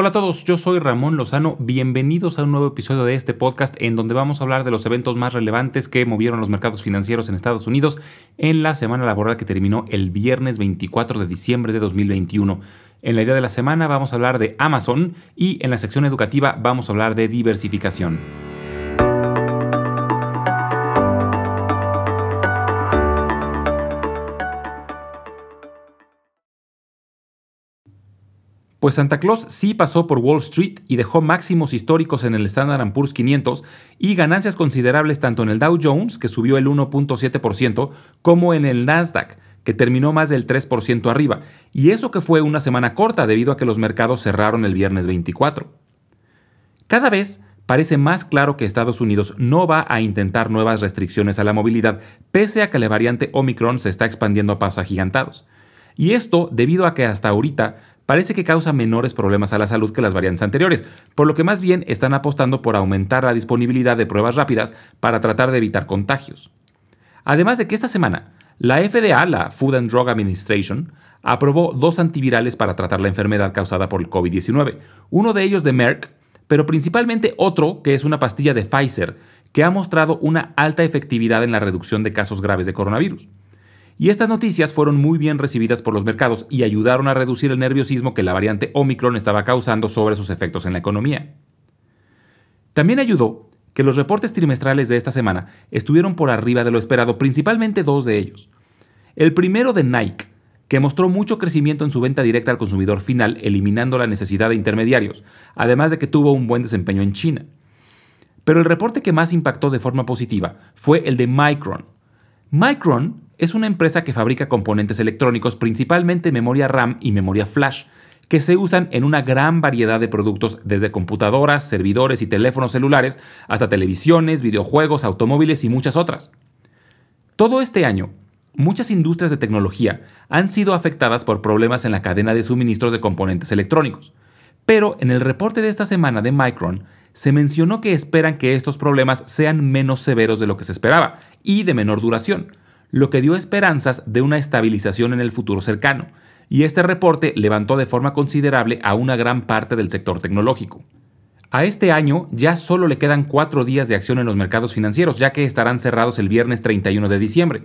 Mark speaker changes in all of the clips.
Speaker 1: Hola a todos, yo soy Ramón Lozano, bienvenidos a un nuevo episodio de este podcast en donde vamos a hablar de los eventos más relevantes que movieron los mercados financieros en Estados Unidos en la semana laboral que terminó el viernes 24 de diciembre de 2021. En la idea de la semana vamos a hablar de Amazon y en la sección educativa vamos a hablar de diversificación. Pues Santa Claus sí pasó por Wall Street y dejó máximos históricos en el Standard Poor's 500 y ganancias considerables tanto en el Dow Jones, que subió el 1.7%, como en el Nasdaq, que terminó más del 3% arriba, y eso que fue una semana corta debido a que los mercados cerraron el viernes 24. Cada vez parece más claro que Estados Unidos no va a intentar nuevas restricciones a la movilidad, pese a que la variante Omicron se está expandiendo a pasos agigantados. Y esto debido a que hasta ahorita parece que causa menores problemas a la salud que las variantes anteriores, por lo que más bien están apostando por aumentar la disponibilidad de pruebas rápidas para tratar de evitar contagios. Además de que esta semana, la FDA, la Food and Drug Administration, aprobó dos antivirales para tratar la enfermedad causada por el COVID-19, uno de ellos de Merck, pero principalmente otro que es una pastilla de Pfizer, que ha mostrado una alta efectividad en la reducción de casos graves de coronavirus. Y estas noticias fueron muy bien recibidas por los mercados y ayudaron a reducir el nerviosismo que la variante Omicron estaba causando sobre sus efectos en la economía. También ayudó que los reportes trimestrales de esta semana estuvieron por arriba de lo esperado, principalmente dos de ellos. El primero de Nike, que mostró mucho crecimiento en su venta directa al consumidor final, eliminando la necesidad de intermediarios, además de que tuvo un buen desempeño en China. Pero el reporte que más impactó de forma positiva fue el de Micron. Micron es una empresa que fabrica componentes electrónicos, principalmente memoria RAM y memoria flash, que se usan en una gran variedad de productos, desde computadoras, servidores y teléfonos celulares, hasta televisiones, videojuegos, automóviles y muchas otras. Todo este año, muchas industrias de tecnología han sido afectadas por problemas en la cadena de suministros de componentes electrónicos. Pero en el reporte de esta semana de Micron, se mencionó que esperan que estos problemas sean menos severos de lo que se esperaba y de menor duración, lo que dio esperanzas de una estabilización en el futuro cercano, y este reporte levantó de forma considerable a una gran parte del sector tecnológico. A este año ya solo le quedan cuatro días de acción en los mercados financieros, ya que estarán cerrados el viernes 31 de diciembre.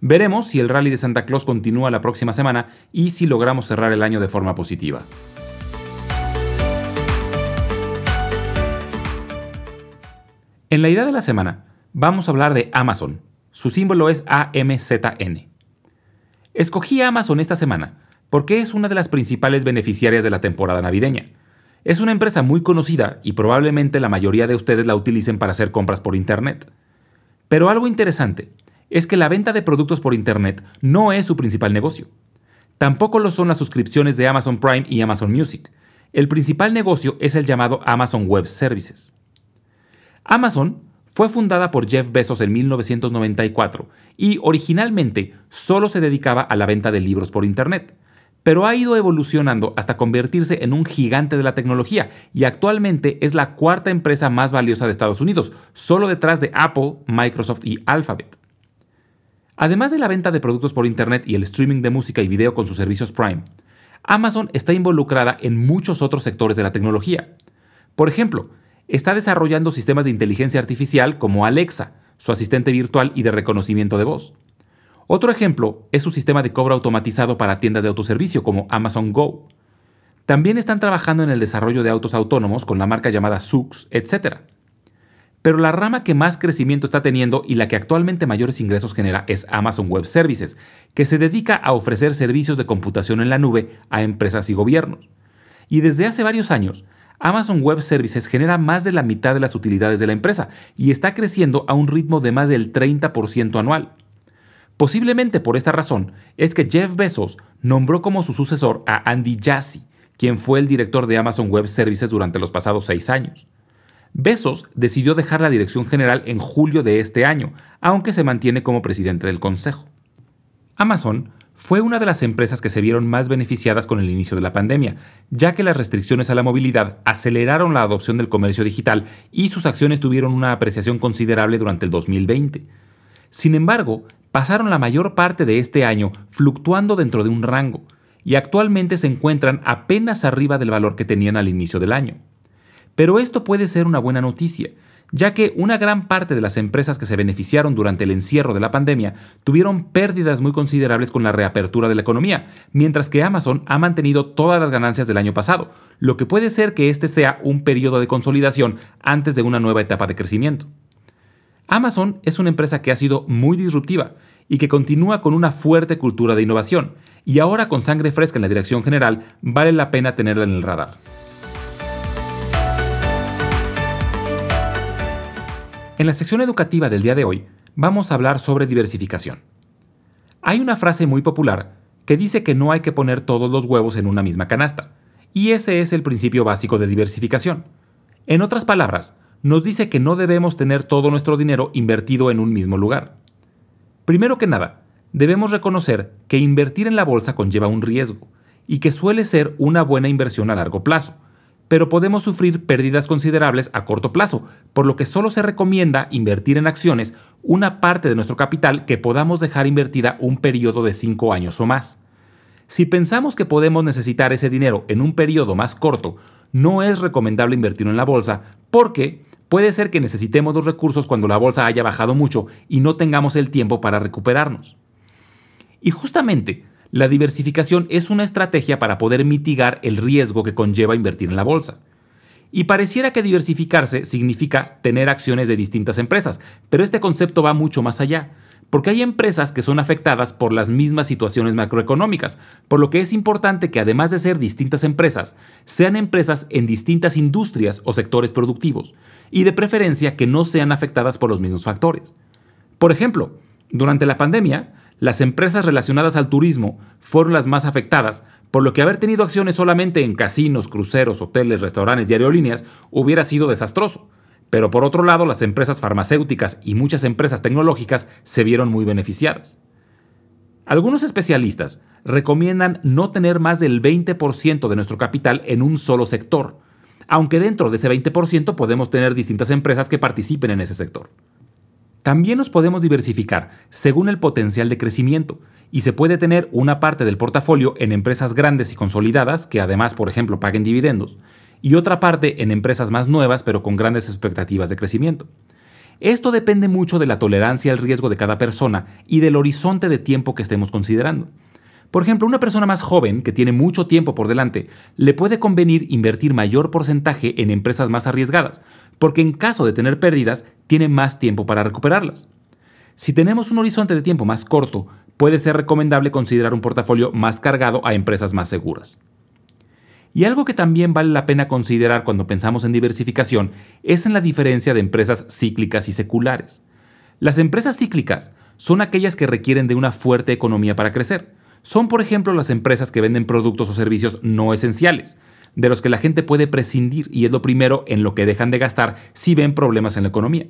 Speaker 1: Veremos si el rally de Santa Claus continúa la próxima semana y si logramos cerrar el año de forma positiva. En la idea de la semana, vamos a hablar de Amazon, su símbolo es AMZN. Escogí Amazon esta semana porque es una de las principales beneficiarias de la temporada navideña. Es una empresa muy conocida y probablemente la mayoría de ustedes la utilicen para hacer compras por Internet. Pero algo interesante es que la venta de productos por Internet no es su principal negocio. Tampoco lo son las suscripciones de Amazon Prime y Amazon Music. El principal negocio es el llamado Amazon Web Services. Amazon fue fundada por Jeff Bezos en 1994 y originalmente solo se dedicaba a la venta de libros por Internet, pero ha ido evolucionando hasta convertirse en un gigante de la tecnología y actualmente es la cuarta empresa más valiosa de Estados Unidos, solo detrás de Apple, Microsoft y Alphabet. Además de la venta de productos por Internet y el streaming de música y video con sus servicios Prime, Amazon está involucrada en muchos otros sectores de la tecnología. Por ejemplo, está desarrollando sistemas de inteligencia artificial como Alexa, su asistente virtual y de reconocimiento de voz. Otro ejemplo es su sistema de cobro automatizado para tiendas de autoservicio como Amazon Go. También están trabajando en el desarrollo de autos autónomos con la marca llamada Sux, etc. Pero la rama que más crecimiento está teniendo y la que actualmente mayores ingresos genera es Amazon Web Services, que se dedica a ofrecer servicios de computación en la nube a empresas y gobiernos. Y desde hace varios años Amazon Web Services genera más de la mitad de las utilidades de la empresa y está creciendo a un ritmo de más del 30% anual. Posiblemente por esta razón es que Jeff Bezos nombró como su sucesor a Andy Jassy, quien fue el director de Amazon Web Services durante los pasados seis años. Bezos decidió dejar la dirección general en julio de este año, aunque se mantiene como presidente del consejo. Amazon fue una de las empresas que se vieron más beneficiadas con el inicio de la pandemia, ya que las restricciones a la movilidad aceleraron la adopción del comercio digital y sus acciones tuvieron una apreciación considerable durante el 2020. Sin embargo, pasaron la mayor parte de este año fluctuando dentro de un rango, y actualmente se encuentran apenas arriba del valor que tenían al inicio del año. Pero esto puede ser una buena noticia, ya que una gran parte de las empresas que se beneficiaron durante el encierro de la pandemia tuvieron pérdidas muy considerables con la reapertura de la economía, mientras que Amazon ha mantenido todas las ganancias del año pasado, lo que puede ser que este sea un periodo de consolidación antes de una nueva etapa de crecimiento. Amazon es una empresa que ha sido muy disruptiva y que continúa con una fuerte cultura de innovación, y ahora con sangre fresca en la dirección general vale la pena tenerla en el radar. En la sección educativa del día de hoy vamos a hablar sobre diversificación. Hay una frase muy popular que dice que no hay que poner todos los huevos en una misma canasta, y ese es el principio básico de diversificación. En otras palabras, nos dice que no debemos tener todo nuestro dinero invertido en un mismo lugar. Primero que nada, debemos reconocer que invertir en la bolsa conlleva un riesgo, y que suele ser una buena inversión a largo plazo, pero podemos sufrir pérdidas considerables a corto plazo, por lo que solo se recomienda invertir en acciones una parte de nuestro capital que podamos dejar invertida un periodo de 5 años o más. Si pensamos que podemos necesitar ese dinero en un periodo más corto, no es recomendable invertirlo en la bolsa porque puede ser que necesitemos los recursos cuando la bolsa haya bajado mucho y no tengamos el tiempo para recuperarnos. Y justamente, la diversificación es una estrategia para poder mitigar el riesgo que conlleva invertir en la bolsa. Y pareciera que diversificarse significa tener acciones de distintas empresas, pero este concepto va mucho más allá, porque hay empresas que son afectadas por las mismas situaciones macroeconómicas, por lo que es importante que además de ser distintas empresas, sean empresas en distintas industrias o sectores productivos, y de preferencia que no sean afectadas por los mismos factores. Por ejemplo, durante la pandemia, las empresas relacionadas al turismo fueron las más afectadas, por lo que haber tenido acciones solamente en casinos, cruceros, hoteles, restaurantes y aerolíneas hubiera sido desastroso. Pero por otro lado, las empresas farmacéuticas y muchas empresas tecnológicas se vieron muy beneficiadas. Algunos especialistas recomiendan no tener más del 20% de nuestro capital en un solo sector, aunque dentro de ese 20% podemos tener distintas empresas que participen en ese sector. También nos podemos diversificar según el potencial de crecimiento y se puede tener una parte del portafolio en empresas grandes y consolidadas que además, por ejemplo, paguen dividendos y otra parte en empresas más nuevas pero con grandes expectativas de crecimiento. Esto depende mucho de la tolerancia al riesgo de cada persona y del horizonte de tiempo que estemos considerando. Por ejemplo, una persona más joven que tiene mucho tiempo por delante le puede convenir invertir mayor porcentaje en empresas más arriesgadas, porque en caso de tener pérdidas, tiene más tiempo para recuperarlas. Si tenemos un horizonte de tiempo más corto, puede ser recomendable considerar un portafolio más cargado a empresas más seguras. Y algo que también vale la pena considerar cuando pensamos en diversificación es en la diferencia de empresas cíclicas y seculares. Las empresas cíclicas son aquellas que requieren de una fuerte economía para crecer. Son, por ejemplo, las empresas que venden productos o servicios no esenciales, de los que la gente puede prescindir y es lo primero en lo que dejan de gastar si ven problemas en la economía.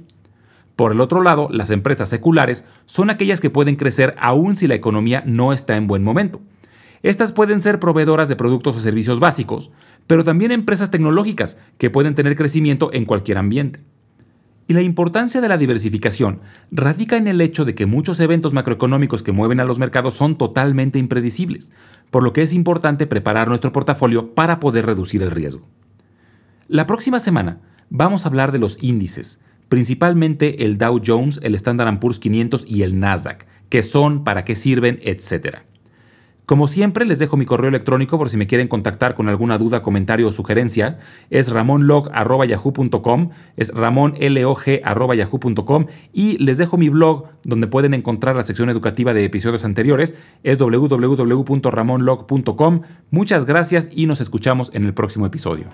Speaker 1: Por el otro lado, las empresas seculares son aquellas que pueden crecer aún si la economía no está en buen momento. Estas pueden ser proveedoras de productos o servicios básicos, pero también empresas tecnológicas que pueden tener crecimiento en cualquier ambiente. Y la importancia de la diversificación radica en el hecho de que muchos eventos macroeconómicos que mueven a los mercados son totalmente impredecibles, por lo que es importante preparar nuestro portafolio para poder reducir el riesgo. La próxima semana vamos a hablar de los índices, principalmente el Dow Jones, el Standard Poor's 500 y el Nasdaq, qué son, para qué sirven, etc. Como siempre, les dejo mi correo electrónico por si me quieren contactar con alguna duda, comentario o sugerencia. Es ramonlog.yahoo.com, es ramonlog.yahoo.com y les dejo mi blog donde pueden encontrar la sección educativa de episodios anteriores. Es www.ramonlog.com. Muchas gracias y nos escuchamos en el próximo episodio.